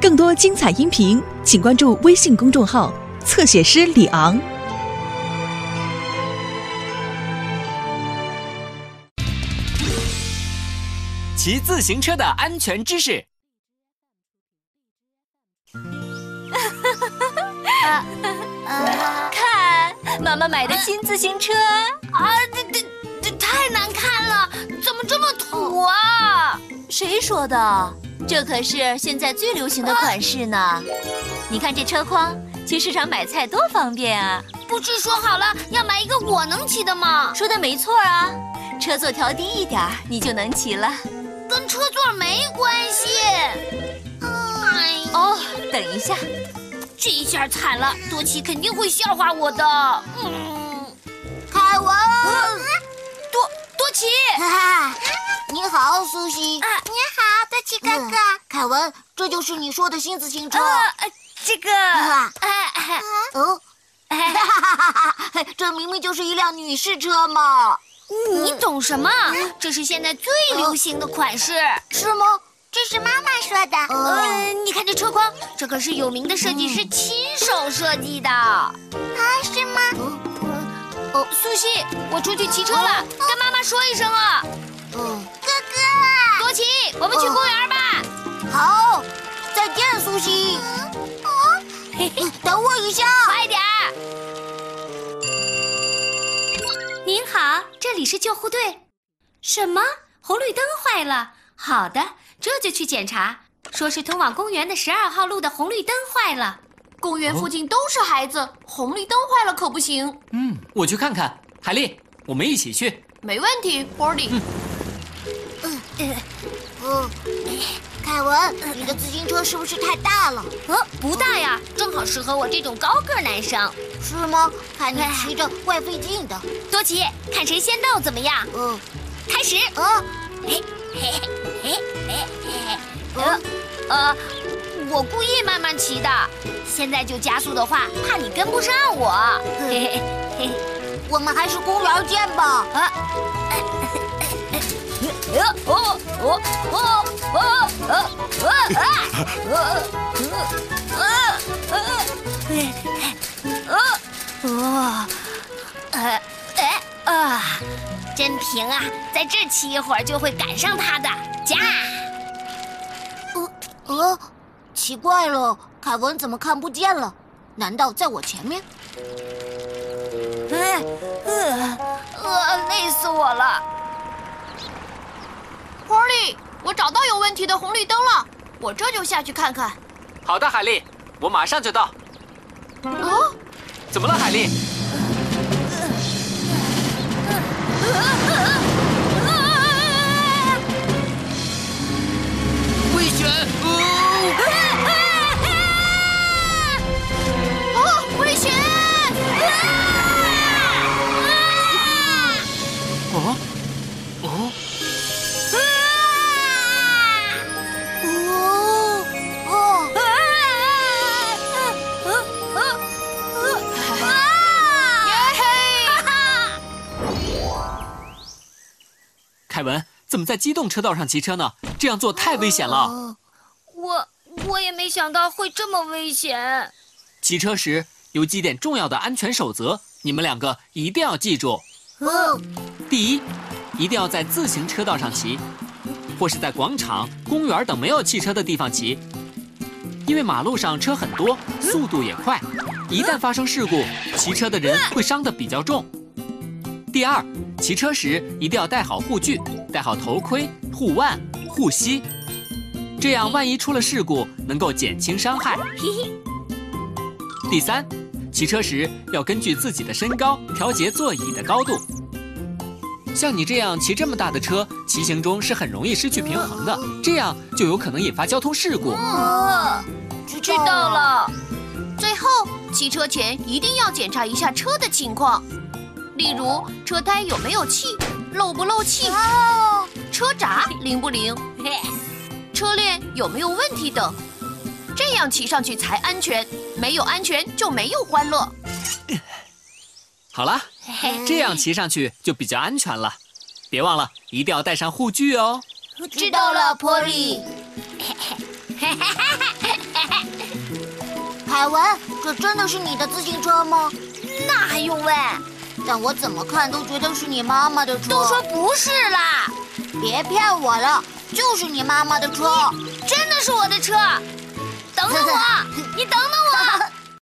更多精彩音频，请关注微信公众号“侧写师李昂”。骑自行车的安全知识。看，妈妈买的新自行车啊，这这这太难看了，怎么这么土啊？谁说的？这可是现在最流行的款式呢。你看这车筐，去市场买菜多方便啊！不是说好了要买一个我能骑的吗？说的没错啊，车座调低一点，你就能骑了。跟车座没关系。哎，哦，等一下。这一下惨了，多奇肯定会笑话我的。嗯，凯文，多多奇，你好，苏西。啊，你好，多奇哥哥。凯文，这就是你说的新自行车。这个，哦，这明明就是一辆女士车嘛。你懂什么？这是现在最流行的款式，是吗？这是妈妈说的。嗯，你看这车筐，这可是有名的设计师亲手设计的。啊，是吗？哦，苏西，我出去骑车了，跟妈妈说一声啊。嗯，奇，我们去公园吧。好，再见，苏西。哦，等我一下，快点。您好，这里是救护队。什么？红绿灯坏了？好的。这就去检查，说是通往公园的十二号路的红绿灯坏了。公园附近都是孩子，红绿灯坏了可不行。嗯，我去看看。海丽，我们一起去。没问题，波利。嗯，嗯，凯文，你的自行车是不是太大了？呃，不大呀，正好适合我这种高个男生。是吗？看你骑着怪费劲的。多奇，看谁先到怎么样？嗯，开始。嗯，嘿，嘿，嘿，嘿，嘿，呃，呃，我故意慢慢骑的，现在就加速的话，怕你跟不上我。嘿嘿嘿，我们还是公园见吧。啊，哦哦哦哦哦哦啊！啊，呃，哎啊！真平啊，在这骑一会儿就会赶上他的。驾！呃呃，奇怪了，凯文怎么看不见了？难道在我前面？呃呃呃，累死我了。Polly，我找到有问题的红绿灯了，我这就下去看看。好的，海丽，我马上就到。啊，怎么了，海丽？凯文，怎么在机动车道上骑车呢？这样做太危险了。我我也没想到会这么危险。骑车时有几点重要的安全守则，你们两个一定要记住。嗯。第一，一定要在自行车道上骑，或是在广场、公园等没有汽车的地方骑，因为马路上车很多，速度也快，一旦发生事故，骑车的人会伤得比较重。第二，骑车时一定要戴好护具，戴好头盔、护腕、护膝，这样万一出了事故，能够减轻伤害。第三，骑车时要根据自己的身高调节座椅的高度。像你这样骑这么大的车，骑行中是很容易失去平衡的，这样就有可能引发交通事故。哦，知道了。最后，骑车前一定要检查一下车的情况。例如车胎有没有气，漏不漏气，车闸灵不灵，车链有没有问题等，这样骑上去才安全。没有安全就没有欢乐。好了，这样骑上去就比较安全了。别忘了，一定要带上护具哦。知道了，波利。凯文，这真的是你的自行车吗？那还用问？但我怎么看都觉得是你妈妈的车。都说不是啦！别骗我了，就是你妈妈的车。真的是我的车。等等我，你等等我。